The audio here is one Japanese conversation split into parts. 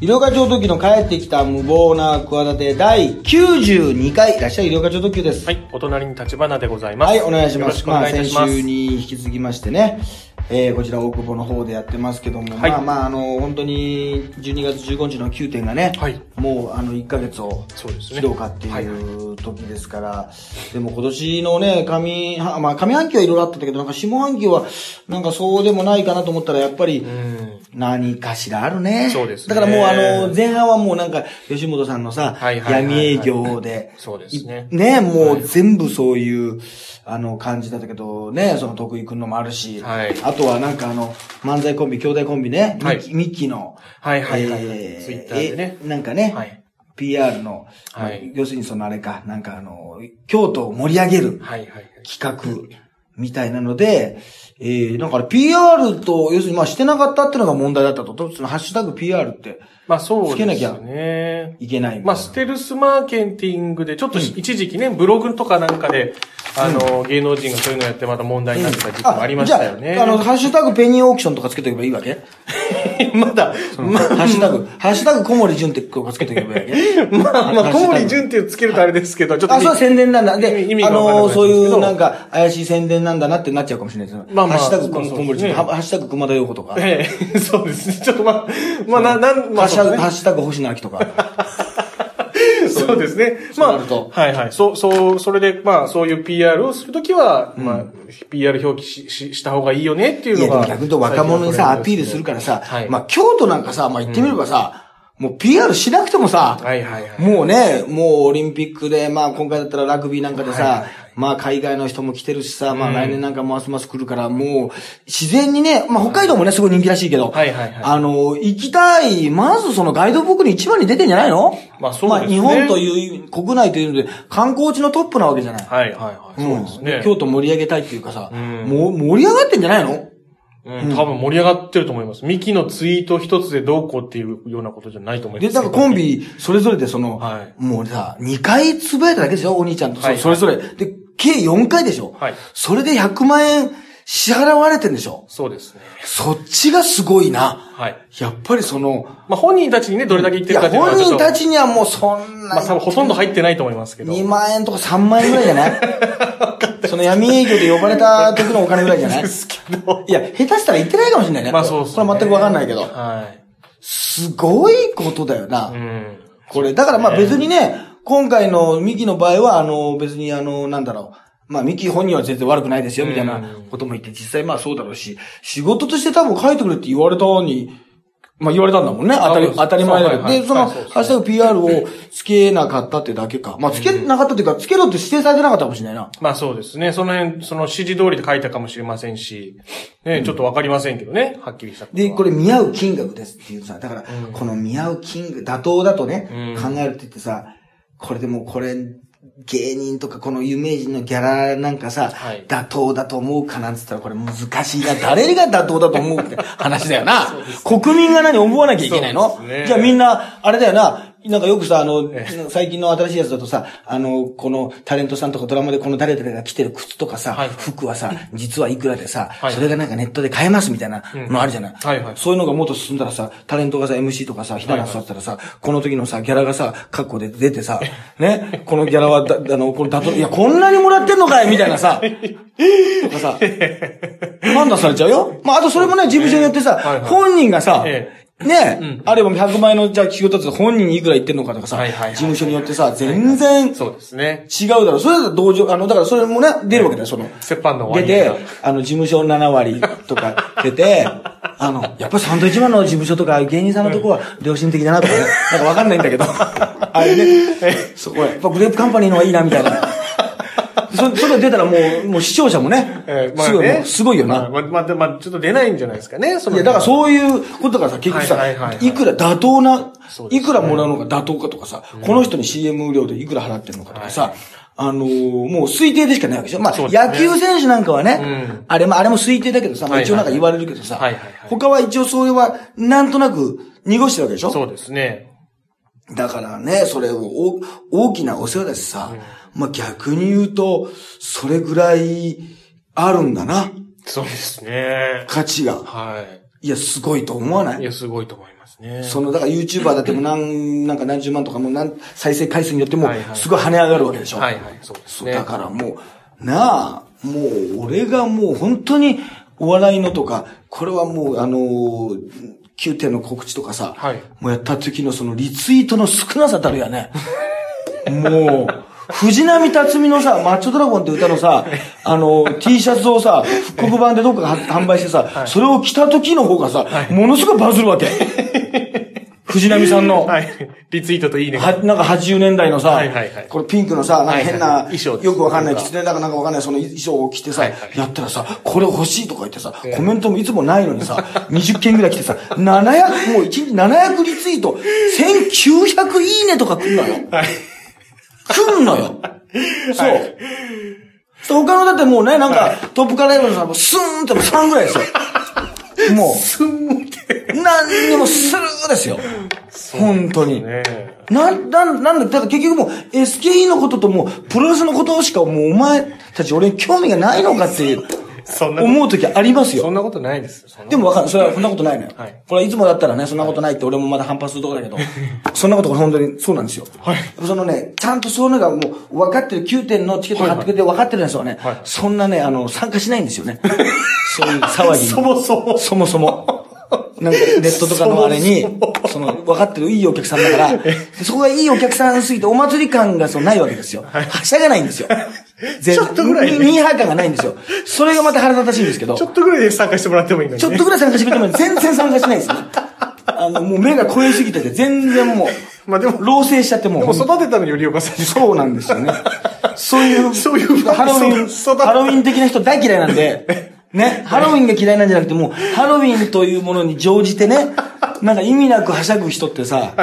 医療課長特急の帰ってきた無謀な企て第92回、いらっしゃい医療課長特急です。はい、お隣に立花でございます。はい、お願いします。よろしくお願いいたします。あ、先週に引き続きましてね、えー、こちら大久保の方でやってますけども、はいまあまあ、あの、本当に12月15日の9点がね、はいもうあの1ヶ月をそうですね切ろうかってはいいう時ですから、でも今年のね、上、はまあ上半期はいろいろあったけど、なんか下半期はなんかそうでもないかなと思ったら、やっぱり、うん。何かしらあるね。そうですね。だからもうあの、前半はもうなんか、吉本さんのさ、はいはいはいはい。闇営業で、そうですね。ね、もう全部そういう、あの、感じだったけど、ね、その徳井くんのもあるし、はい。あとはなんかあの、漫才コンビ、兄弟コンビね、はい。ミッキーの、はいはいはいはい。えーツイッターでね。えなんかね、はい。PR の、はい。要するにそのあれか、なんかあの、京都を盛り上げる。企画みたいなので、えー、なんかあれ PR と、要するにまあしてなかったっていうのが問題だったと。そのハッシュタグ PR ってまあそうですつけなきゃね。いけない。まあ、ステルスマーケティングで、ちょっと一時期ね、ブログとかなんかで、あの、芸能人がそういうのやってまた問題になってた時期もありましたよね。じゃあ、あの、ハッシュタグペニーオークションとかつけとけばいいわけ？まだ、まハッシュタグ、ハッシュタグ小森純ってこうつけとけばいいわけ？まあ、まあ、小森純純ってつけるとあれですけど、ちょっと。あ、そう宣伝なんだ。で、意味あの、そういうなんか怪しい宣伝なんだなってなっちゃうかもしれないですまあまあハッシュタグ小森純、ね。ハッシュタグ熊田陽子とか。ハええ、そうですね。ちょっとまあ、まあ、な、なん、まあ、ハッシュタグ星野明とか。そうですね。まあ、はいはい。そう、そう、それで、まあ、そういう PR をするときは、まあ、PR 表記し、し、した方がいいよねっていうのが。逆に言うと若者にさ、アピールするからさ、まあ、京都なんかさ、まあ、言ってみればさ、もう PR しなくてもさ、はいはいはい。もうね、もうオリンピックで、まあ今回だったらラグビーなんかでさ、はいはいはいまあ海外の人も来てるしさ、まあ来年なんかますます来るから、もう自然にね、まあ北海道もね、すごい人気らしいけど、はいはいはいあの、行きたい、まずそのガイドブックに一番に出てんじゃないの？まあそうですねまあ日本という、国内というので、観光地のトップなわけじゃない。はいはいはい。そうですね。京都盛り上げたいっていうかさ、んもう盛り上がってんじゃないの？うん、多分盛り上がってると思います。ミキのツイート一つでどうこうっていうようなことじゃないと思いまで、す。だからコンビ、それぞれでその、はいもうさ、2回つぶやいただけでしょお兄ちゃんと、はいそれぞれ。で、計4回でしょはいそれで100万円支払われてんでしょそうですね。そっちがすごいな。はい。やっぱりその、まあ本人たちにね、どれだけ言ってるかっていうのは本ちょっと。人たちにはもうそんな、まあ多分ほとんど入ってないと思いますけど。2万円とか3万円ぐらいじゃ ない？その闇営業で呼ばれた時のお金ぐらいじゃない？ですけど。いや、下手したら言ってないかもしれないね。まあそうっすね。これは全くわかんないけど。はい。すごいことだよな。うん。これ、だからまあ別にね、今回のミキの場合は、あの、別にあの、なんだろう。まあ、ミキ本人は全然悪くないですよ、みたいなことも言って、実際まあそうだろうし、仕事として多分書いてくれって言われたのに、まあ言われたんだもんね。当たり当たり前だけど。で、その、ハッシュタグ PR をつけなかったってだけか。まあつけなかったっていうか、つけろって指定されてなかったかもしれないな。まあそうですね。その辺、その指示通りで書いたかもしれませんし、ね、ちょっとわかりませんけどね、はっきりした。で、これ見合う金額ですっていうさ、だから、この見合う金額、妥当だとね、考えるって言ってさ、これでもこれ、芸人とかこの有名人のギャラなんかさ、はい妥当だと思うかなんつったらこれ難しいな。誰が妥当だと思うって話だよな。国民が何思わなきゃいけないの、ねじゃあみんな、あれだよな。なんかよくさ、あのえ、最近の新しいやつだとさ、あの、このタレントさんとかドラマでこの誰々が着てる靴とかさ、はい服はさ、実はいくらでさ、はい。それがなんかネットで買えますみたいなのあるじゃない？はいはい。そういうのがもっと進んだらさ、タレントがさ、MC とかさ、ひな壇座ったらさ、この時のさ、ギャラがさ、カッコで出てさ、ね、このギャラはだ、あの、これだと、いや、こんなにもらってんのかいみたいなさ、とかさ、判断されちゃうよ。まあ、あとそれもね、事務所によってさ、はいはい。本人がさ、え。ね、あれば100万円のじゃあ仕事だと本人にいくら言ってんのかとかさ、はいはいはい事務所によってさ、全然違そうですね。うだろう。それだと同情、あの、だからそれもね、出るわけだよ、その。折半の出てあの、事務所7割とか出て、あの、やっぱりサンドイッチマンの事務所とか芸人さんのとこは良心的だなとかね、なんかわかんないんだけど、あれね、そこはやっぱグレープカンパニーの方がいいなみたいな。そそれ出たらもう、もう視聴者もね、えーまあすごい、もねうすごいよな。まあ、まあ、まあ、ちょっと出ないんじゃないですかね、そのいや、だからそういうことがさ、結局さ、はいはいはいはい。いくら妥当ないくらもらうのが妥当かとかさ、この人に CM 料でいくら払ってるのかとかさ、あのーもう推定でしかないわけでしょ。まあ、ね。野球選手なんかはね、うん。あれも、あれも推定だけどさ、まあはいはい一応なんか言われるけどさ、はいはいはい。他は一応それは、なんとなく濁してるわけでしょ？そうですね。だからね、それをお大きなお世話だしさ、まあ逆に言うと、それぐらいあるんだな、そうですね。価値が。はい。いや、すごいと思わない？いや、すごいと思いますね。その、だから YouTuber だってもう何、なんか何十万とかもう何、再生回数によってもすごい跳ね上がるわけでしょ。はいはい、そうですね。だからもう、なあ、もう、俺がもう本当に、お笑いのとか、これはもう、あのー、9点の告知とかさ、はいもうやった時のそのリツイートの少なさたるやね。もう、藤波辰巳のさ、マッチョドラゴンって歌のさ、あの、T シャツをさ、復刻版でどっかが販売してさ、それを着た時の方がさ、ものすごいバズるわけ。藤波さんの。はい。リツイートといいね。は、なんか80年代のさ、はいはいはいこれピンクのさ、なんか変な、はいはい衣装よくわかんない、狐だかなんかわかんない、その衣装を着てさ、はいはいやったらさ、これ欲しいとか言ってさ、コメントもいつもないのにさ、20件ぐらい来てさ、700、もう1日700リツイート、1900いいねとか来んのよ。はい。来んのよ。そう。そう他のだってもうね、なんか、トップカライブのさ、もうスーンってもう3ぐらいですよ。もう、すんって。何にもスルーですよ。本当に。ねな、なん、なんだ、だから結局もう SKE のことともうプロレスのことしかもうお前たち俺に興味がないのかっていうそんな思う時ありますよ。そんなことないです。でもわかる。それはそんなことないのよ。はいこれはいつもだったらね、そんなことないって俺もまだ反発するところだけど、そんなことが本当にそうなんですよ。はいそのね、ちゃんとそういうのがもう分かってる、9点のチケット買ってくれて分かってるやつはね、はいそんなね、あの、参加しないんですよね。そういう騒ぎに。そもそも。そもそも。なんかネットとかのあれに、その、分かってるいいお客さんだから、そこがいいお客さんすぎてお祭り感がそうないわけですよ。はしゃがないんですよ。全ちょっとぐらいねミーハー感がないんですよ。それがまた腹立たしいんですけど。ちょっとぐらいで参加してもらってもいいのに、ね。ちょっとぐらい参加してくれても全然参加しないですね。あの、もう目が超えすぎてて、全然もう、まあでも老成しちゃってもう。でも育てたのよりおかさん。そうなんですよね。そういう、そういうハロウィン、ハロウィン的な人大嫌いなんで、ね、ハロウィンが嫌いなんじゃなくて、もう、ハロウィンというものに乗じてね、なんか意味なくはしゃぐ人ってさ、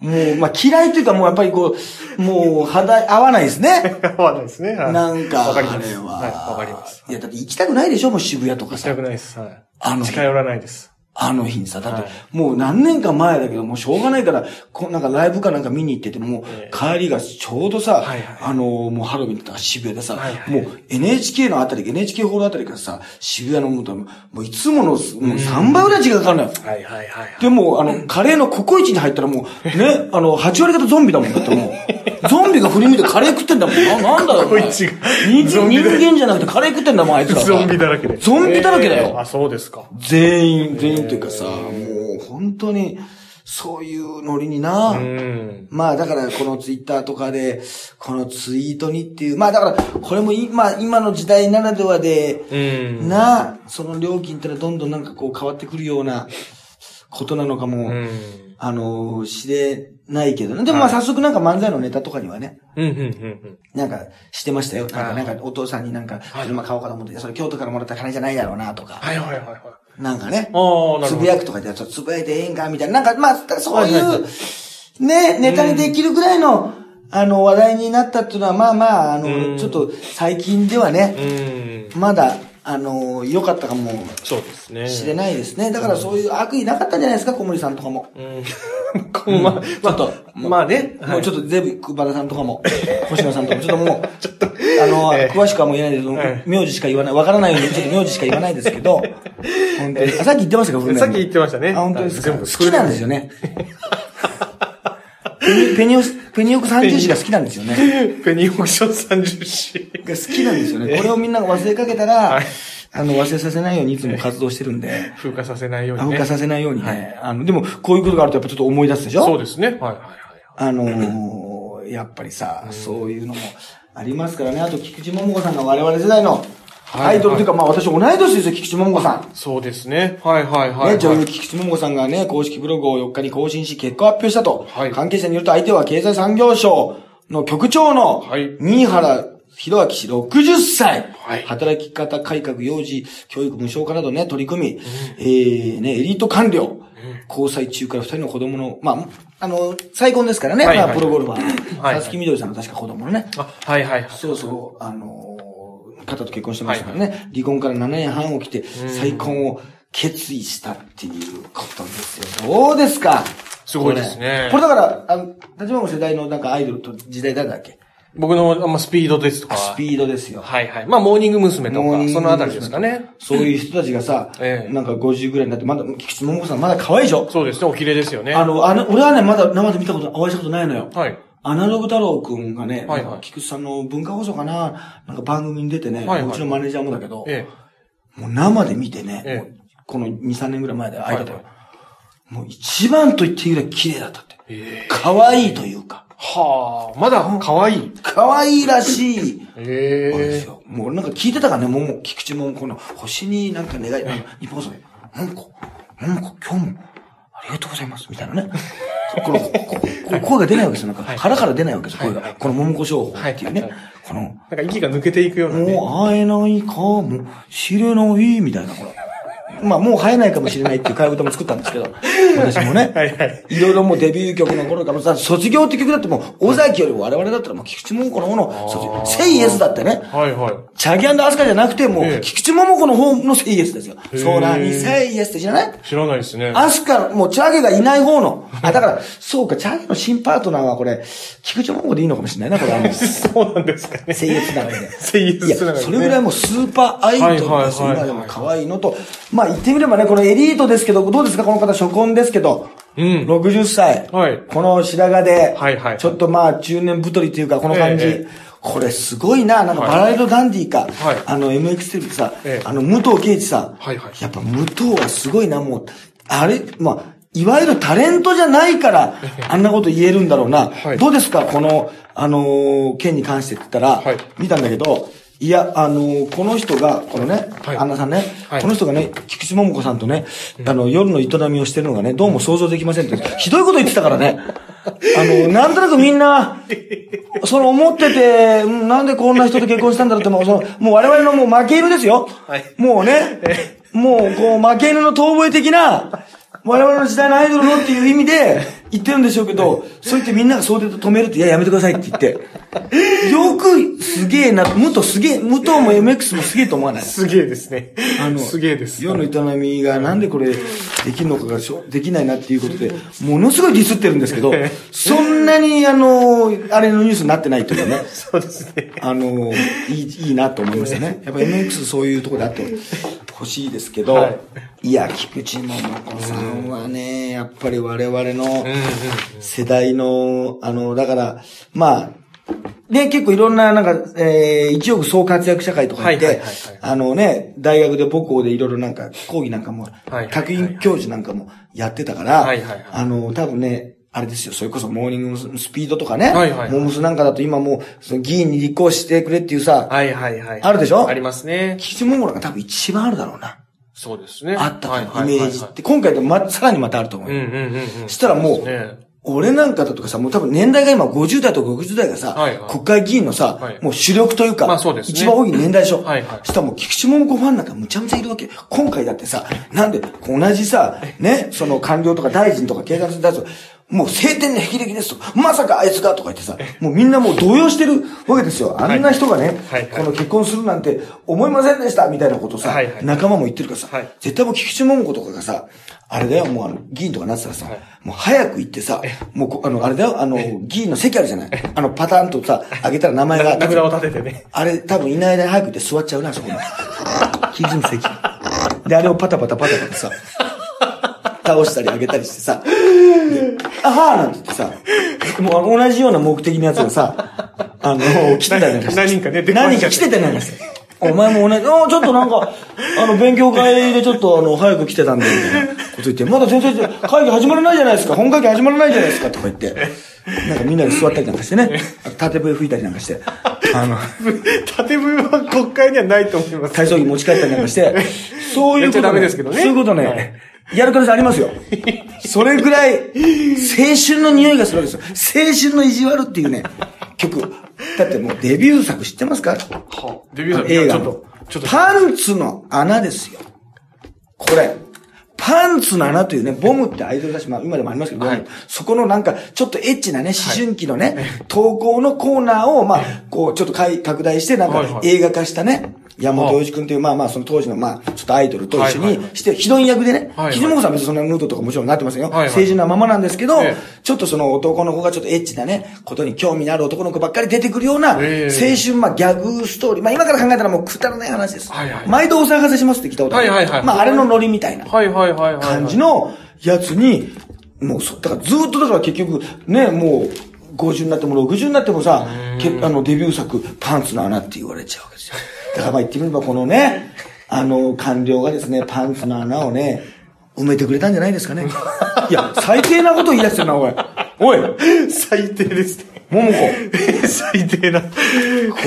もう、まあ嫌いというかもうやっぱりこう、もう肌合わないですね。合わないですね。はいなんか、わかります。はい、わかります。いや、だって行きたくないでしょもう渋谷とかさ行きた。くないです。はい。あの近寄らないです。あの日にさ、だってはい、もう何年か前だけど、もうしょうがないから、こうなんかライブかなんか見に行ってて、もうええ帰りがちょうどさあの、もうハロウィンとか渋谷でさもう NHK のあたり、NHK ホールあたりからさ、渋谷のもう、もういつもの、もう3倍ぐらい時間かかるのよ。はいはいはい。でも、あの、カレーのココイチに入ったらもう、ね、あの、8割方ゾンビだもんだってもう。ゾンビが振り向いてカレー食ってんだもん。な、なんだよ。お前ココイチが人間じゃなくてカレー食ってんだもん、あいつらさ。ゾンビだらけで。ゾンビだらけだよ。えーあ、そうですか。全員、全員というかさ、もう本当に、そういうノリにな、うん。まあだからこのツイッターとかで、このツイートにっていう、まあだからこれも今、今の時代ならではで、うん。な、その料金ってのはどんどんなんかこう変わってくるようなことなのかも、うん。あの、知れないけどね。でもまあ早速なんか漫才のネタとかにはね、うん、うん、うん。なんかしてましたよ。なんか、はいなんかお父さんになんか車買おうかと思って、それ京都からもらった金じゃないだろうなとか、はいはいはいはい。なんかね。ああ、なるほど。つぶやくとかで、ちょっとつぶやいてええんかみたいな。なんか、まあ、そういはいはいはう、ね、ネタにできるぐらいの、あの、話題になったっていうのは、まあまあ、あうの、んちょっと最近ではね、うん。まだ、あの、良かったかもそうですね。しれないですね。だからそういう悪意なかったんじゃないですか、小森さんとかも。うん。こうまあ、ちょっと、まあね。もうちょっと。とゼブ、クバラさんとかも、星野さんとかも、ちょっともう、ちょっと、あの、ええ詳しくはもう言えないです名字しか言わない、わからないように、ちょっと名字しか言わないですけど、本当に。あさっき言ってましたか、さっき言ってましたね。あ、本当ですか？全部好きなんですよね。ペニ、ペニオス、ペニオク三重詩が好きなんですよね。ペニーオークション30詩。が好きなんですよね。これをみんなが忘れかけたら、はいあの、忘れさせないようにいつも活動してるんで、風化させないようにね。風化させないようにね。あの、でも、こういうことがあるとやっぱちょっと思い出すでしょ？そうですね。はいはいはい。あのー、やっぱりさ、そういうのもありますからね。あと、菊池桃子さんが我々世代のアイドルというか、まあ私同い年ですよ、菊池桃子さん。そうですね。はいはいはい、はい。ね、女優菊池桃子さんがね、公式ブログを4日に更新し、結果を発表したと。はい関係者によると相手は経済産業省の局長のはい、新原博明氏60歳。はい働き方改革、幼児、教育無償化などね、取り組み、えー、ね、エリート官僚、交際中から2人の子供の、まあ、あの、再婚ですからね、はいはいまあ、プロゴルファはいー。はいさつきみどりさんが確か子供のね。あ、はいはいはい。そうそう、あのー方と結婚してましたからね、離婚から7年半起きて、再婚を決意したっていうことですよ。どうですか？すごいですねこれだから、あの、立場の世代のなんかアイドルと時代誰だっけ？僕の、まあ、スピードですとか。スピードですよ。はいはい。まあ、モーニング娘。とか、そのあたりですかね。そういう人たちがさ、ええなんか50ぐらいになって、まだ、菊池桃子さんまだ可愛いでしょ？そうですね、お綺麗ですよね。あの、あの、俺はね、まだ生で見たこと、お会いしたことないのよ。はい。アナログ太郎くんがね、はいはい菊池さんの文化放送かな、なんか番組に出てね、はいはいうちのマネージャーもだけど、えもう生で見てね、ええこの2、3年ぐらい前で会えたよ。はいもう一番と言っていいぐらい綺麗だったって。え。ええ。可愛いというか、はあ、まだ可愛い。可愛いらしい。ええ。よ。もうなんか聞いてたからね、もう、菊池もこの星になんか願い、日本放送で、なんか、なんか今日も、ありがとうございます、みたいなね。この、声が出ないわけですよ。なんか、腹から出ないわけですよ、声が。この桃子商法っていうね。この、なんか息が抜けていくようなね。もう会えないかもしれない、みたいな、ほら。まあ、もう生えないかもしれないっていう替え歌も作ったんですけど、私もね。はいはい。いろいろもうデビュー曲の頃からさ、卒業って曲だってもう、尾崎よりも我々だったらもう菊池桃子の方の卒業。セイエスだってね。はいはい。チャギアンドアスカじゃなくて、もう、ええ菊池桃子の方のセイエスですよ。え空にセイエスって知らない？知らないですね。アスカ、もうチャゲがいない方の。あ、だから、そうか、チャゲの新パートナーはこれ、菊池桃子でいいのかもしれないな、これ。あ のそうなんですかね。セイエスながらで。セイエスながりねそれぐらいもうスーパーアイドルですよ。はいはいはいはい今でも可愛いのと。まあ言ってみればね、このエリートですけど、どうですか？この方初婚ですけど。うん60歳。はいこの白髪で。はいはいちょっとまあ中年太りっていうか、この感じ。ええこれすごいな。なんかバラエドダンディか。はいあの MX テレビさ、ええあの武藤敬司さん。はいはいやっぱ武藤はすごいな、もう。あれ、まあ、いわゆるタレントじゃないから、あんなこと言えるんだろうな。はいどうですか？この、あのー件に関してって言ったら、はい見たんだけど、いや、あのーこの人が、このね、はいアンナさんね、はいこの人がね、菊池桃子さんとね、あの、夜の営みをしてるのがね、どうも想像できませんって、ひどいこと言ってたからね。あの、なんとなくみんな、その思ってて、うんなんでこんな人と結婚したんだろうって、もうその、もう我々のもう負け犬ですよ。はいもうね、もうこう負け犬の遠吠え的な、我々の時代のアイドルのっていう意味で言ってるんでしょうけど、そう言ってみんながそうで止めるって、いや、やめてくださいって言って。よく、すげえな、武藤すげえ、武藤も MX もすげえと思わない？すげえですね。あの、すげえです。世の営みがなんでこれできるのかがしょできないなっていうことで、ものすごいディスってるんですけど、そんなにあの、あれのニュースになってないというかね。そうですね。あの、いい、いいなと思いましたね。やっぱ MX そういうところであってほしいですけど、はい。い、や、菊池桃子さんはね、やっぱり我々の。世代の、あの、だから、まあ、ね、結構いろんな、なんか、えー、一億総活躍社会とか言って、はいはいはいはい。あのね、大学で母校でいろいろなんか、講義なんかも、はいはいはい。客員教授なんかもやってたから、はいはいはい。あの、多分ね、あれですよ、それこそモーニングスピードとかね、はいはいはいモームスなんかだと今もう、その議員に立候補してくれっていうさ、はいはいはい。あるでしょ？ありますね。菊池桃子なんか多分一番あるだろうな。そうですね。あったとイメージって。今回でま、さらにまたあると思うよ。うんうんうんうん。そしたらもうそうね俺なんかだとかさ、もう多分年代が今50代とか60代がさ、はいはい国会議員のさ、はいもう主力というか、まあそうですね一番多い年代でしょ？はいはいそしたらもう菊池桃子ファンなんかむちゃむちゃいるわけ。今回だってさ、なんで同じさ、ね、その官僚とか大臣とか警察に対する、もう晴天の霹靂ですと。まさかあいつがとか言ってさ、もうみんなもう動揺してるわけですよ。あんな人がね、はい。はい。この結婚するなんて思いませんでしたみたいなことさ、はい。はい仲間も言ってるからさ、はい。絶対もう菊池桃子とかがさ、あれだよ、もうあの、議員とかなってたらさ、もう早く行ってさ、もうこあの、あれだよ、あの、議員の席あるじゃない。あの、パターンとさ、あげたら名前が名札を立ててね。あれ、多分いない間に早く行って座っちゃうな、そこに。キーズの席。で、あれをパタパタパタパタさ、倒したり上げたりしてさ、であはーなんて言ってさ、もう同じような目的のやつがさ、あの、来てたりなんかして。何人かね出て何人か来てたりなんかして。お前も同じ、あーちょっとなんか、あの、勉強会でちょっとあの、早く来てたんで、みたいなこと言って、まだ全然会議始まらないじゃないですか、本会議始まらないじゃないですか、とか言って、なんかみんなで座ったりなんかしてね、縦笛吹いたりなんかして、あの、縦笛は国会にはないと思います。体操着持ち帰ったりなんかして、そういうこと、ね。そういうことね、はいやる可能性ありますよ。それぐらい、青春の匂いがするわけですよ。青春の意地悪っていうね、曲。だってもうデビュー作知ってますか？はデビュー作？映画のちょっと、ちょっと。パンツの穴ですよ。これ。パンツの穴というね、ボムってアイドルだし、まあ今でもありますけど、ボムそこのなんか、ちょっとエッチなね、思春期のね、投稿のコーナーを、まあ、こう、ちょっと拡大して、なんかはいはい映画化したね、山本洋次君という、まあまあ、その当時の、まあ、ちょっっとアイドルと一緒にして、ヒロイン役でねひじもこさん別にそんなヌードとかもちろんなってませんよ。はいはい清純なままなんですけどええ、ちょっとその男の子がちょっとエッチなね、ことに興味のある男の子ばっかり出てくるような、青ええ春、まあギャグストーリー。まあ今から考えたらもうくだらない話です。はいはい毎度お騒がせしますって聞いたことある。はいはいはいまああれのノリみたいな。はいはいはいはい。感じのやつに、もうそ、だからずっとだから結局、ね、もう、50になっても60になってもさ、けあの、デビュー作、パンツの穴って言われちゃうわけですよ。だからまあ言ってみればこのね、あの、官僚がですね、パンツの穴をね、埋めてくれたんじゃないですかね。いや、最低なこと言い出してるな、おい。おい、最低です。桃子。最低な。こ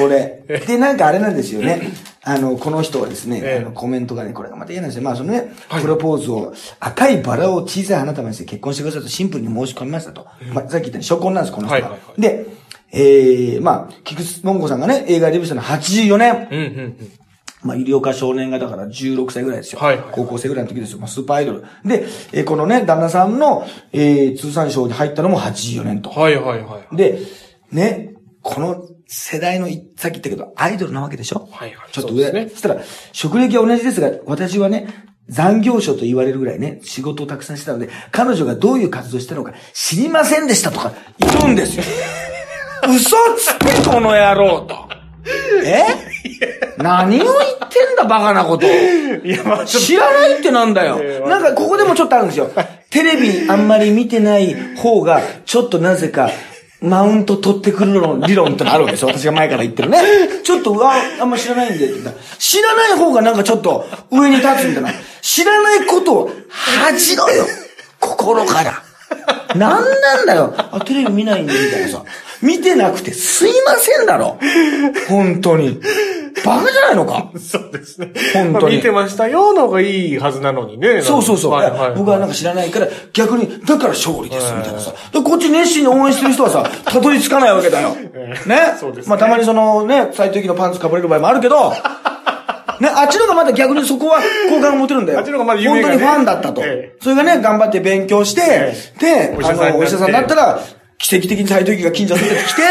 れ。で、なんかあれなんですよね。あの、この人はですね、ええあのコメントがね、これがまた嫌なんですよ。まあ、そのね、プロポーズを、赤いバラを小さい花束にして結婚してくださいとシンプルに申し込みましたと。まあ、さっき言ったように初婚なんです、この人は。はいはいはいで、えー、まあ、菊池桃子さんがね、映画デビューしたのは84年。うんうんうん。まあ、医療科少年がだから16歳ぐらいですよ。はいはい高校生ぐらいの時ですよ。まあ、スーパーアイドル。で、えーこのね、旦那さんの、えー、通産省に入ったのも84年と。はいはいはい。で、ね、この世代のい、さっき言ったけど、アイドルなわけでしょ？はいはいちょっと上。そねそしたら、職歴は同じですが、私はね、残業所と言われるぐらいね、仕事をたくさんしてたので、彼女がどういう活動をしたのか知りませんでしたとか言うんですよ。嘘つけ、この野郎と。え？何を言ってんだ、バカなこと知らないってなんだよえ。えなんか、ここでもちょっとあるんですよ。テレビあんまり見てない方が、ちょっとなぜか、マウント取ってくるの理論ってのあるわけですよ。私が前から言ってるね。ちょっと、うわ、あんま知らないんでって言ったら知らない方がなんかちょっと上に立つみたいな。知らないことを恥じろよ。心から。なんなんだよ。あ、テレビ見ないんで、みたいなさ。見てなくてすいませんだろ。本当に。バカじゃないのか。とそうですね。本当にまあ見てましたよの方がいいはずなのにね。そうそうそう。はいはい。僕はなんか知らないから、逆に、だから勝利です、みたいなさ。で、こっち熱心に応援してる人はさ、たどり着かないわけだよ。ね？そうですねまあたまにそのね、斎藤由貴のパンツかぶれる場合もあるけど、ね、あっちの方がまだ逆にそこは好感が持てるんだよ。あっちの方がまだ夢がね本当にファンだったと。えそれがね、頑張って勉強して、で、お医者さんになってあの、お医者さんになったら、奇跡的に斎藤由貴が近所に出てきて、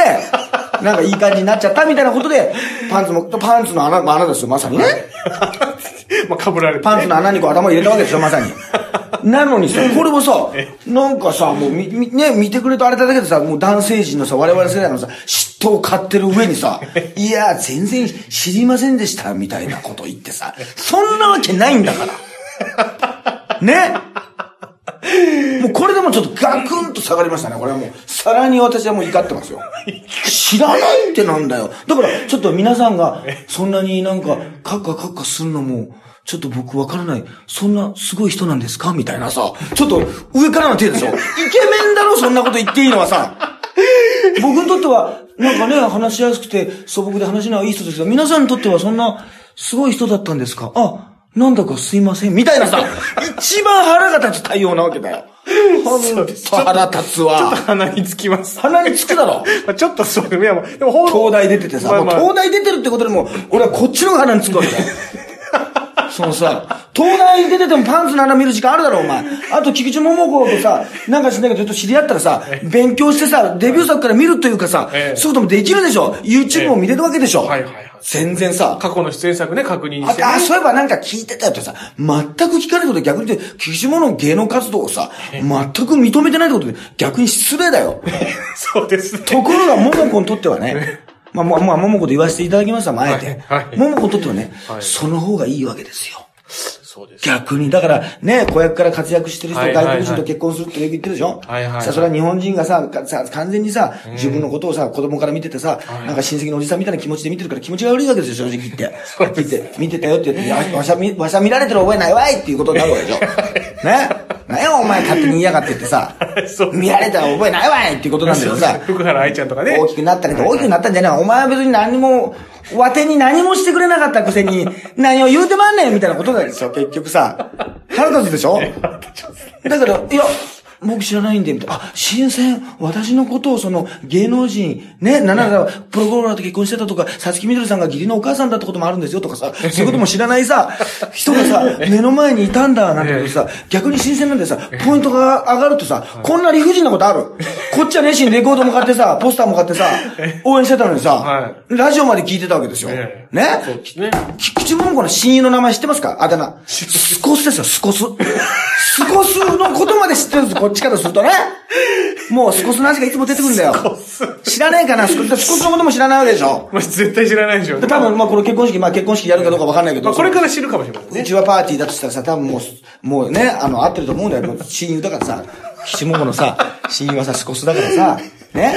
なんかいい感じになっちゃったみたいなことで、パンツも、パンツの穴、まあ穴ですよ、まさにね。まあ、被られて、ね。パンツの穴にこう頭入れたわけでしょ、まさに。なのにさ、これもさ、なんかさ、もうみ、みね、見てくれとあれだけでさ、もう男性陣のさ、我々世代のさ、嫉妬を買ってる上にさ、いや、全然知りませんでした、みたいなこと言ってさ、そんなわけないんだから。ね？もうこれでもちょっとガクンと下がりましたね。これはもう、さらに私はもう怒ってますよ。知らないってなんだよ。だから、ちょっと皆さんが、そんなになんか、カッカカッカするのも、ちょっと僕わからない。そんなすごい人なんですか？みたいなさ。ちょっと上からの手でしょ。イケメンだろ？そんなこと言っていいのはさ。僕にとっては、なんかね、話しやすくて素朴で話しないい人ですけど、皆さんにとってはそんな、すごい人だったんですか？あ、なんだかすいません。みたいなさ、一番腹が立つ対応なわけだよ。ほんと腹立つわ。鼻につきます。鼻につくだろ。まあちょっとそうでも、いや、もうでも東大出ててさ、まあまあ東大出てるってことでもう、俺はこっちの鼻につくわけだよ。そのさ、東大出ててもパンツの穴見る時間あるだろ、お前。あと、菊池桃子とさ、なんかしないけど、ちょっと知り合ったらさ、勉強してさ、デビュー作から見るというかさ、ええそういうこともできるでしょ ?YouTube も見れるわけでしょ、はいはいはい全然さ、過去の出演作ね、確認して、ね。ああ、そういえばなんか聞いてたよってさ、全く聞かないことで逆に言って、菊池桃の芸能活動をさ、全く認めてないってことで逆に失礼だよ。そうですね。ところが、ももこにとってはね、まあ、まあ、まあ、ももこと言わせていただきました、あえて。はいこにとってはね、はい。その方がいいわけですよ。そうです。逆に、だから、ね、子役から活躍してる人、外国人と結婚するって言ってるでしょ？はいはいはい。さあ、それは日本人がさ、かさ完全にさ、自分のことをさ、子供から見ててさ、なんか親戚のおじさんみたいな気持ちで見てるから気持ちが悪いわけですよ、正直言って。はっきり言って、見てたよって言って、わしゃ見、わしゃ見られてる覚えないわいっていうことになるわけでしょ？ね？なんやお前勝手に言いやがってってさ 見られたら覚えないわいっていうことなんだけどさ、福原愛ちゃんとかね。大きくなったりと大きくなったんじゃない。大前は別に何も、わてに何もしてくれなかったくせに、何を言うてまんねんみたいなことなんですよ、結局さ。腹立つでしょ？だから、いや、僕知らないんで、みたいな。あ、新鮮。私のことをその芸能人、ね、なんならプロゴルファーと結婚してたとか、さつきみどりさんが義理のお母さんだってこともあるんですよとかさ、そういうことも知らないさ、人がさ、目の前にいたんだなんてことさ、逆に新鮮なんでさ、ポイントが上がるとさ、こんな理不尽なことある？こっちは熱心にレコードも買ってさ、ポスターも買ってさ、応援してたのにさは、ラジオまで聞いてたわけですよ。ええね？菊池桃子の親友の名前知ってますか？あだ名。スコスですよ、スコス。スコスのことまで知ってるんです、こっちからするとね。もうスコスの味がいつも出てくるんだよ。知らねえかな、スコス。スコスのことも知らないわけでしょ。まあ、絶対知らないでしょ。で多分、まあこの結婚式、まあ結婚式やるかどうかわかんないけど。まあ、これから知るかもしれませんね。うちはパーティーだとしたらさ、多分もう、もうね、あの、合ってると思うんだよ。親友だからさ、岸桃のさ、親友はさ、スコスだからさ、ね？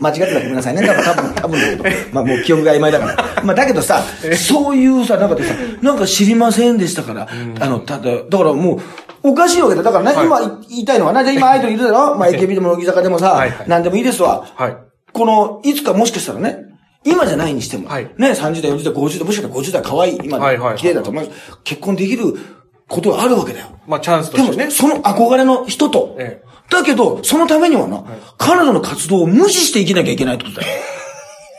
間違ってたらごめんなさいね。多分、多分、多分だけど。まあもう記憶が曖昧だから。まあだけどさ、そういうさ、なんかでさ、なんか知りませんでしたから、あの、ただ、だからもう、おかしいわけだ。だからね、はい今言いたいのはな、で今アイドルいるだろ？まあ AKB でも乃木坂でもさ、はいはい何でもいいですわ。はい。この、いつかもしかしたらね、今じゃないにしても、はいね、30代、40代、50代、もしかしたら50代可愛い、今綺麗だと思います。結婚できることがあるわけだよ。まあ、チャンスとでも、してね。その憧れの人と、ええだけど、そのためにはな、彼女の活動を無視して生きなきゃいけないってことだよ。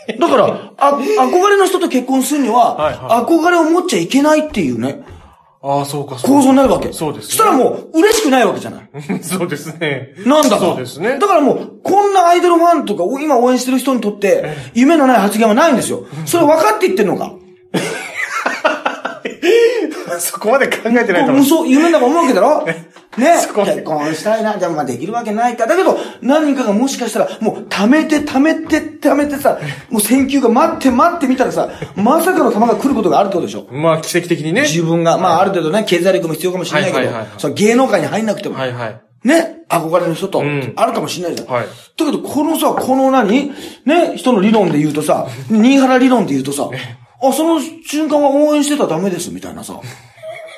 だから、あ、憧れの人と結婚するには、はいは憧れを持っちゃいけないっていうね、ああ、そうか、そうか構造になるわけ。そうですね。そしたらもう、嬉しくないわけじゃない。そうですね。なんだか。そうですね。だからもう、こんなアイドルファンとか、今応援してる人にとって、夢のない発言はないんですよ。それ分かって言ってんのか？そこまで考えてないと思う。嘘、夢だと思うわけだろ？ね結婚したいな。でもまあできるわけないか。だけど、何人かがもしかしたら、もう貯めて貯めて貯めてさ、もう選球が待って待ってみたらさ、まさかの球が来ることがあるってことでしょ？まあ、奇跡的にね。自分が、まあある程度ね、経済力も必要かもしれないけどその芸能界に入んなくても、はいはい。ね、憧れの人とん、あるかもしれないじゃん。はいだけど、このさ、この何？ね、人の理論で言うとさ、新原理論で言うとさ、あ、その瞬間は応援してたらダメです、みたいなさ、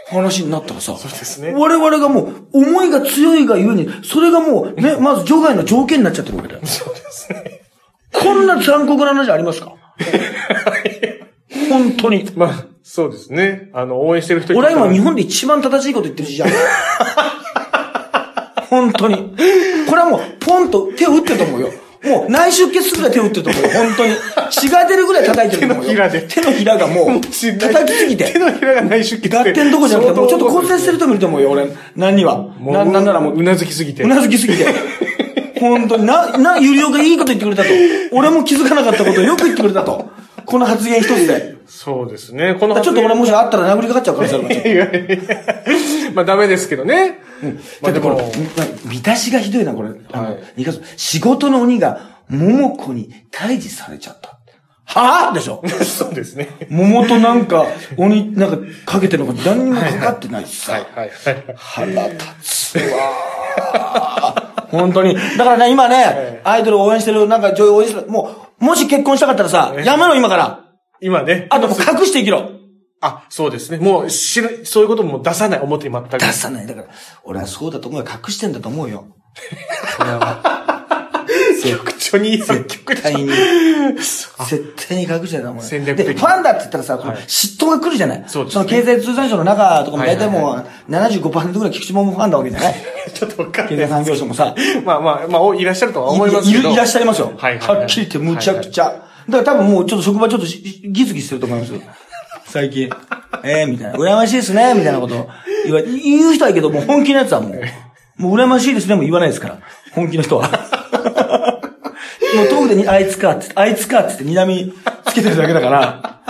話になったらさ、そうですね我々がもう、思いが強いがゆえに、それがもう、ね、まず除外の条件になっちゃってるわけだよ。そうですね。こんな残酷な話ありますか？本当に。まあ、そうですね。あの、応援してる人俺は今日本本で一番正しいこと言ってるじゃん。本当に。これはもう、ポンと手を打ってると思うよ。もう内出血するぐらい手を打ってると思うよ。本当に。血が出るぐらい叩いてると思うよ。手のひらで手のひらがもう、叩きすぎて手。のひらが内出血で。合点どころじゃなくて、もうちょっと骨折してる人もいると思うよ、俺。何には。な、なんならもう、うなずきすぎて。うなずきすぎて。本当に、な、な、ゆりおがいいこと言ってくれたと。俺も気づかなかったことをよく言ってくれたと。この発言一つで。そうですね。このちょっと俺もしあったら殴りかかっちゃう可能性あるから。まあ、ダメですけどね。まあ、でだってこれも、、見出しがひどいな、これ。はい、仕事の鬼が、桃子に退治されちゃった。はぁ？でしょ？そうですね。桃となんか、鬼、なんか、かけてるのが何にもかかってないしさ。はいはいはい。腹立つわー本当に。だからね、今ね、アイドルを応援してる、なんか女優を応援してる、もう、もし結婚したかったらさ、やめろ、今から。今ね。あともう隠して生きろ。あ、そうですね。もう知る、そういうことも出さない、表に全く。出さない。だから、俺はそうだと思うよ。隠してんだと思うよ。それは。局長に、絶局対に。絶対に隠してたと思うよ。戦略的で、ファンだって言ったらさ、この嫉妬が来るじゃない？そうですねの経済通産省の中とかも大体もはう75%ぐらい菊池桃ファンだわけじゃない？ちょっとわかん経済ない。産業省もさ。まあまあ、まあ、おいらっしゃるとは思いますけど。いらっしゃいますよ。はいはいはいはっきり言ってむちゃくちゃ。だから多分もうちょっと職場ちょっとしギスギスしてると思いますよ。最近。ええみたいな。羨ましいですね、みたいなこと言わ言う人はいいけど、もう本気のやつはもう、もう羨ましいですねもう言わないですから。本気の人は。もう遠くでにあいつかって、あいつかってって睨みつけてるだけだから。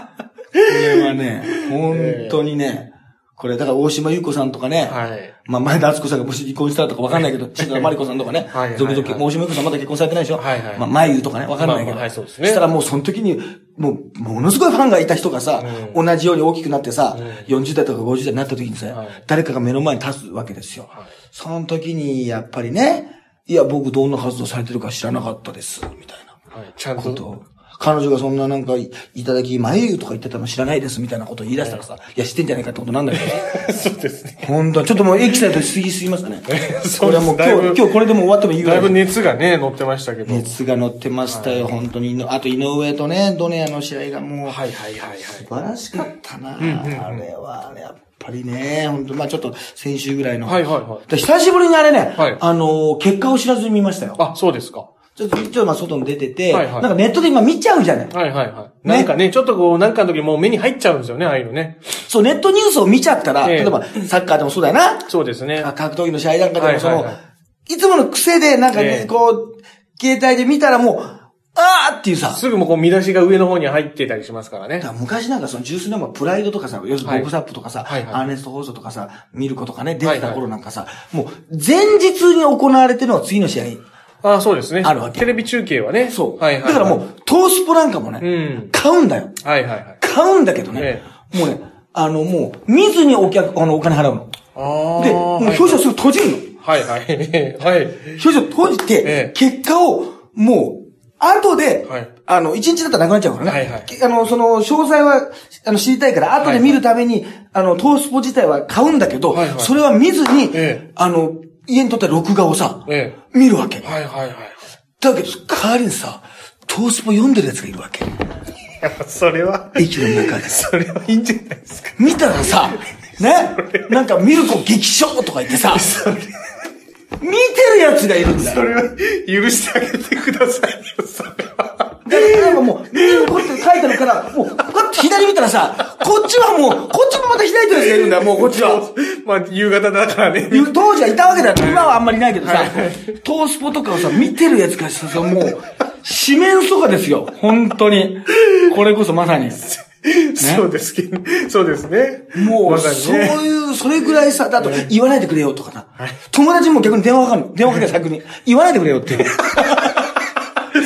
これはね、本当にね、これ、だから大島優子さんとかね、はいまあ前田敦子さんがもし離婚したらとかわかんないけど、千田真理子さんとかね、はいはいはい続々、大島優子さんまだ結婚されてないでしょはいはいまあ前言うとかね、わかんないけど。まあまあはいそうですねしたらもうその時に、もう、ものすごいファンがいた人がさ、同じように大きくなってさ、40代とか50代になった時にさ、はい誰かが目の前に立つわけですよ。その時に、やっぱりね、いや、僕どんな活動されてるか知らなかったです、みたいな。はい、ちゃんことをと。彼女がそんななんか、いいただき、まゆとか言ってたの知らないですみたいなこと言い出したらさ、いや、知ってんじゃないかってことなんだけど。そうですね。本当ちょっともうエキサイトしすぎすぎましたね。そうですこれはもう今日、今日これでも終わってもいいぐらい。だいぶ熱がね、乗ってましたけど。熱が乗ってましたよ、本当に。あと、井上とね、ドネアの試合がもう、はいはいはいはい。素晴らしかったな、あれは、あれやっぱりね、本当まあちょっと先週ぐらいの。はいはいはいで久しぶりにあれね、はいあのー結果を知らずに見ましたよ。あ、そうですか。ちょっと、ちょっとまあ外に出てて、はいはいなんかネットで今見ちゃうじゃない。はいはいはい。なんかね、ちょっとこう、なんかの時もう目に入っちゃうんですよね、ああいうのね。そう、ネットニュースを見ちゃったら、ええ例えばサッカーでもそうだよな。そうですね。あ格闘技の試合なんかでもその、いはいはいはつもの癖でなんかね、ええこう、携帯で見たらもう、あーっていうさ、すぐもこう見出しが上の方に入ってたりしますからね。ら昔なんかその十数年前プライドとかさ、要するにボクサップとかさ、はいはいアーネスト放送とかさ、見る子とかね、出てた頃なんかさ、もう前日に行われてるのは次の試合。ああ、そうですね。あるわけテレビ中継はね。そう。はいはいはい。だからもう、トースポなんかもね、うん。買うんだよ。はいはいはい。買うんだけどね、もうね、あのもう、見ずにお客、あの、お金払うの。ああ。で、もう表情すぐ閉じるの。はいはい。はい。表情閉じて、ええ結果を、もう、後で、はいあの、一日だったらなくなっちゃうからね。はいはいけあの、その、詳細は、あの、知りたいから、後で見るために、あの、トースポ自体は買うんだけど、はいはいそれは見ずに、ええあの、家にとって録画をさ、え見るわけ。え。はいはいはい。だけど、代わりにさ、トースポ読んでる奴がいるわけ。それは、駅の中で。それはいいんじゃないですか。見たらさ、ね、なんかミルコ激賞とか言ってさ、見てる奴がいるんだよ。それは、許してあげてくださいよ、それは。で、なんかもう、ミルコって書いてあるから、もう、こうやって左見たらさ、こっちはもう、こっちもまた左手のやつがいるんだよ、もうこっちは。まあ、夕方だからね。当時はいたわけだよ。今はあんまりないけどさはい、トースポとかをさ、見てるやつがさ、もう、四面楚歌ですよ。本当に。これこそまさに。そうですけど、そうですね。もう、まさそうにね。いう、それぐらいさ、だと言わないでくれよとかさ、友達にも逆に電話かかるの。電話かけて先に、言わないでくれよって。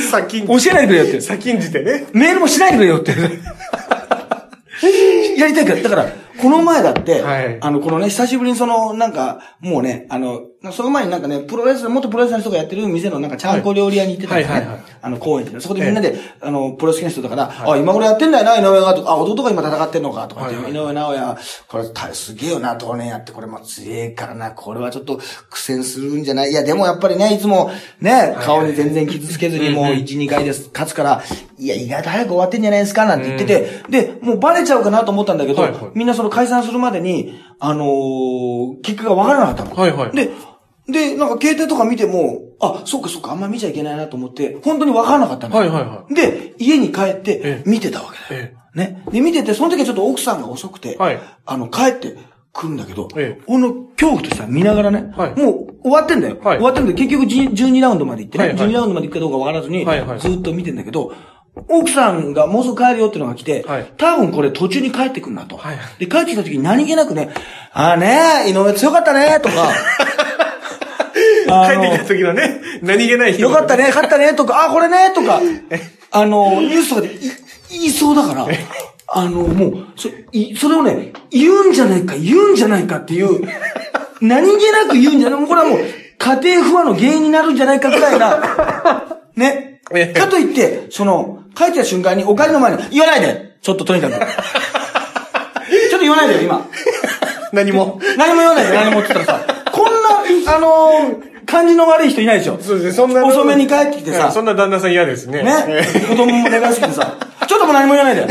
先ん教えないでくれよって。先んじてね。メールもしないでくれよって。やりたいから。だから、この前だって、はいあの、このね、久しぶりにその、なんか、もうね、あの、その前になんかね、プロレス、元プロレスの人がやってる店のなんか、ちゃんこ料理屋に行ってたんですね。はいはいはい。はいあの、公園で。ね。そこでみんなで、あの、プロレス好きな人だから、あ、今頃やってんだよな、井上が、とかあ、弟が今戦ってんのか、とかはいはい井上直也、これ、たすげえよな、当年やって、これも強えからな、これはちょっと苦戦するんじゃない？いや、でもやっぱりね、いつも、ね、顔に全然傷つけずに、もう1、2回です、勝つから、いや、意外と早く終わってんじゃないですか、なんて言ってて、で、もうバレちゃうかなと思ったんだけど、はいはい。みんなその解散するまでに、あのー結果がわからなかったの。はいはい。で、で、なんか携帯とか見ても、あ、そっかそっか、あんま見ちゃいけないなと思って、本当にわからなかったの。はいはいはで、家に帰ってえ、見てたわけだよ。えね。で、見てて、その時はちょっと奥さんが遅くて、はいあの、帰ってくるんだけど、ええ俺の恐怖としては見ながらね、はいもう終わってんだよ。はい終わってんだよ。結局10 12ラウンドまで行ってね、はいはい12ラウンドまで行くかどうかわからずに、はいはいずっと見てんだけど、奥さんがもうすぐ帰るよっていうのが来て、はい多分これ途中に帰ってくんなと。はいで、帰ってきた時に何気なくね、ああね井上強かったねとか、帰ってきた時のね、何気ない人。よかったね、勝ったね、とか、あ、これね、とか、あの、ニュースとかでい言いそうだから、あの、もう、そいそれをね、言うんじゃないか、言うんじゃないかっていう、何気なく言うんじゃない、もうこれはもう、家庭不和の原因になるんじゃないかぐらいな、ね？ええ？かといって、その、帰ってきた瞬間に、お帰りの前に、言わないでちょっととにかく。ちょっと言わないでよ、今。何も。何も言わないで、何もって言ったらさ、こんな、あのー感じの悪い人いないでしょ。そうですね、そんな。遅めに帰ってきてさええそんな旦那さん嫌ですね。ねええ。子供も寝かしくてさ、ちょっとも何も言わないで。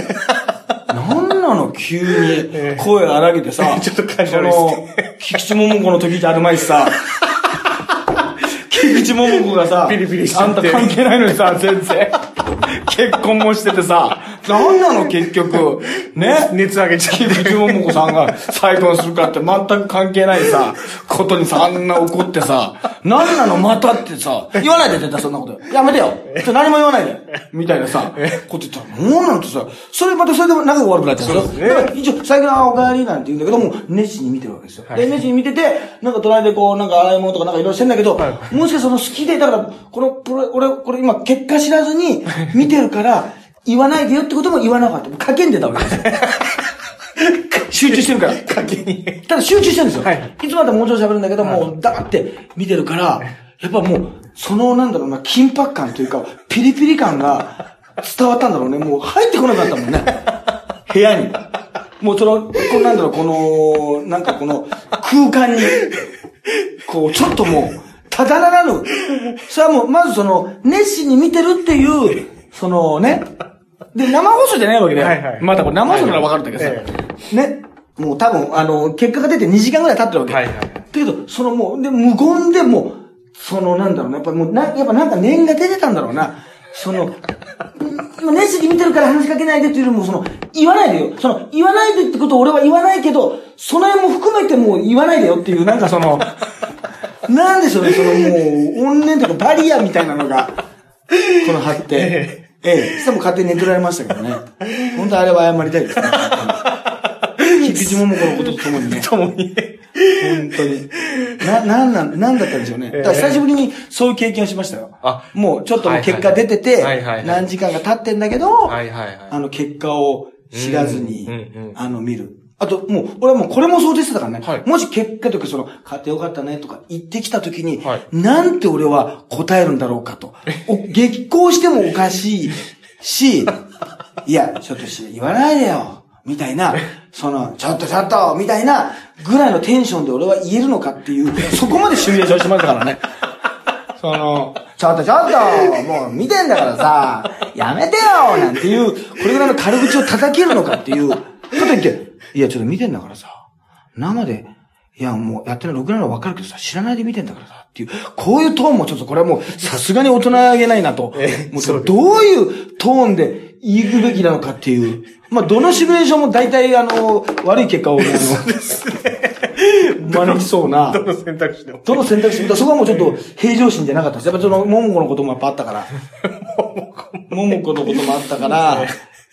なんなの急に声荒げてさ、ちょっと感じそ悪いの、菊池桃子の時じゃあるまいしさ、菊池桃子がさ、ピリピリしちゃあんたって関係ないのにさ、全然。結婚もしててさ、なんなの結局、ね。熱上げちゃって。菊池桃子さんが再婚するかって全く関係ないさ、ことにさ、あんな怒ってさ、なんなのまたってさ、言わないで絶対そんなこと。やめてよ。ちょ何も言わないで。みたいなさ、こと言ったら、なんなんてさ、それまたそれで仲が悪くなっちゃうんですよ。だから一応、最近はお帰りなんて言うんだけども、熱心に見てるわけですよ。で、熱心に見てて、なんか隣でこう、なんか洗い物とかなんかいろいろしてんだけど、もしかその好きで、だから、このプロ、俺、これ今結果知らずに見てるから、言わないでよってことも言わなかった。かけんでたわけですよ。集中してるから。かけに。ただ集中してるんですよ。はいいつまでももうちょい喋るんだけど、もう黙って見てるから、やっぱもう、そのなんだろうな、緊迫感というか、ピリピリ感が、伝わったんだろうね。もう入ってこなかったもんね。部屋に。もうその、こうなんだろう、この、なんかこの空間に、こう、ちょっともう、ただならぬ。それはもう、まずその、熱心に見てるっていう、そのね。で、生放送じゃないわけだよ。はいはいまたこれ生放送ならわかるんだけどさ。はいね。もう多分、あの、結果が出て2時間ぐらい経ってるわけ。はいはいだけど、そのもう、で、無言でもう、その、なんだろうな、やっぱもう、な、やっぱなんか念が出てたんだろうな。その、ん熱心に見てるから話しかけないでっていうよりも、その、言わないでよ。その、言わないでってことを俺は言わないけど、その辺も含めてもう言わないでよっていう、なんかその、なんでしょうね、そのもう、怨念とかバリアみたいなのが、この貼って、ええ、そしたらもう勝手に寝取られましたけどね。本当あれは謝りたいですね。菊池桃子のこととともにね。ともに。本当に。な、なんなん、なんだったんでしょうね。だから久しぶりにそういう経験をしましたよ。あもうちょっと結果出てて何時間が経ってんだけど。あの結果を知らずにあの見る。あと、もう、俺はもうこれも想定してたからね。はいもし結果とか、その、買ってよかったねとか言ってきたときに、はいなんて俺は答えるんだろうかと。お激高してもおかしいし、いや、ちょっとし言わないでよ。みたいな、その、ちょっとちょっとみたいな、ぐらいのテンションで俺は言えるのかっていう、そこまでシミュレーションしましたからね。その、ちょっとちょっと、もう見てんだからさ、やめてよなんていう、これぐらいの軽口を叩けるのかっていう、かと言って、いや、ちょっと見てんだからさ、生で、いや、もうやってるのろくなの分かるけどさ、知らないで見てんだからさ、っていう、こういうトーンもちょっとこれはもう、さすがに大人げないなと。もうどういうトーンで言くべきなのかっていう。まあ、どのシミュレーションも大体、あの、悪い結果を、あの、招きそうな。どの選択肢でも。どの選択肢、そこはもうちょっと平常心じゃなかったです。やっぱその、桃子のこともやっぱあったから。桃子のこともあったから、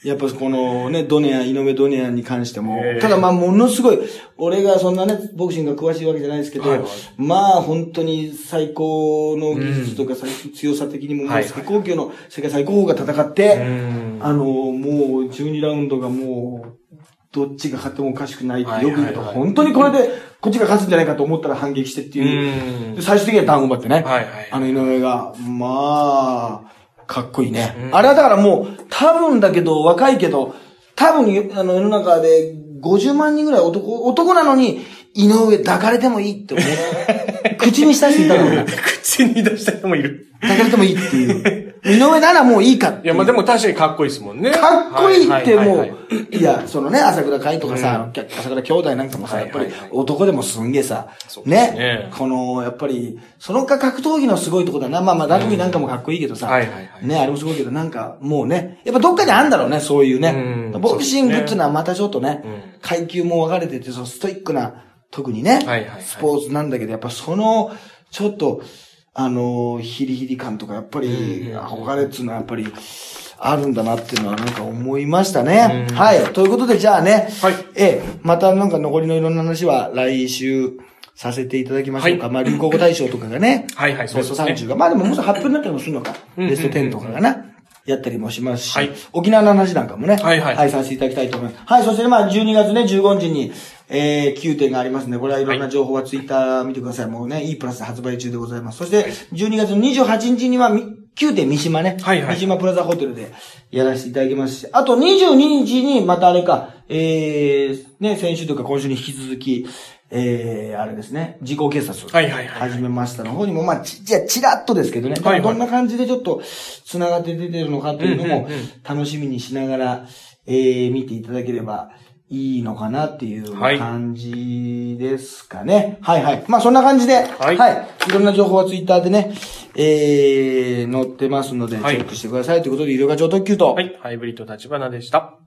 やっぱこのね、ドネア、井上ドネアに関してもええ。ただまあものすごい、俺がそんなね、ボクシングが詳しいわけじゃないですけどはいはい、まあ本当に最高の技術とか最強さ的にも最高級の世界最高峰が戦ってん、あの、もう12ラウンドがもう、どっちが勝ってもおかしくないってよく言うと、はいはいはい本当にこれでこっちが勝つんじゃないかと思ったら反撃してっていう。最終的にはダウン奪ってね。はいはいあの井上が、まあ、かっこいいね。あれはだからもう、多分だけど、若いけど、多分、あの、世の中で50万人ぐらい男、男なのに、井上抱かれてもいいって思う。口にした人いたのね。口に出した人もいる。抱かれてもいいっていう。井上ならもういいかっていや、まあでも確かにかっこいいですもんね。かっこいいってもうはいや、そのね、朝倉海とかさ、朝倉兄弟なんかもさ、やっぱり男でもすんげえさね。ね、この、やっぱり、そのか格闘技のすごいとこだな。まあまあ、ラグビーなんかもかっこいいけどさ、ね、あれもすごいけど、なんかもうね、やっぱどっかにあるんだろうね、そういうね。う。ん。ボクシングっていうのはまたちょっとねうん、階級も分かれてて、そのストイックな、特にねスポーツなんだけど、やっぱその、ちょっと、あの、ヒリヒリ感とか、やっぱり、うん憧れっていうのはやっぱり、あるんだなっていうのはなんか思いましたね。うん。はい。ということで、じゃあね、はい。ええ、またなんか残りのいろんな話は来週させていただきましょうか。はい。まあ、流行語大賞とかがね、はいはいそうベストですね30が、まあでももうすぐ発表になったりもするのか。うんベスト10とかがな。やったりもしますし、はい。沖縄の話なんかもね、はいはい。させていただきたいと思います。はい、そしてねまあ12月ね、15日に、えー、9点がありますね。これはいろんな情報はツイッター見てください。もうね、E プラスで発売中でございます。そして、12月28日にはみ、9点三島ね、はいはい三島プラザホテルでやらせていただきますし、あと22日にまたあれか、えー、ね、先週とか今週に引き続き、えー、あれですね、時効警察。はいはいはい始めましたの方にも、まあ、ち、じゃあ、ちらっとですけどね。はいはいどんな感じでちょっと、繋がって出てるのかっていうのも楽しみにしながら、えー、見ていただければいいのかなっていうはい感じですかね。はい、はい、まあ、そんな感じで、は。はいいい。ろんな情報はツイッターでね、えー、載ってますので、チはいェックしてください。ということで、医療課長特急と、はい。ハイブリッド立花でした。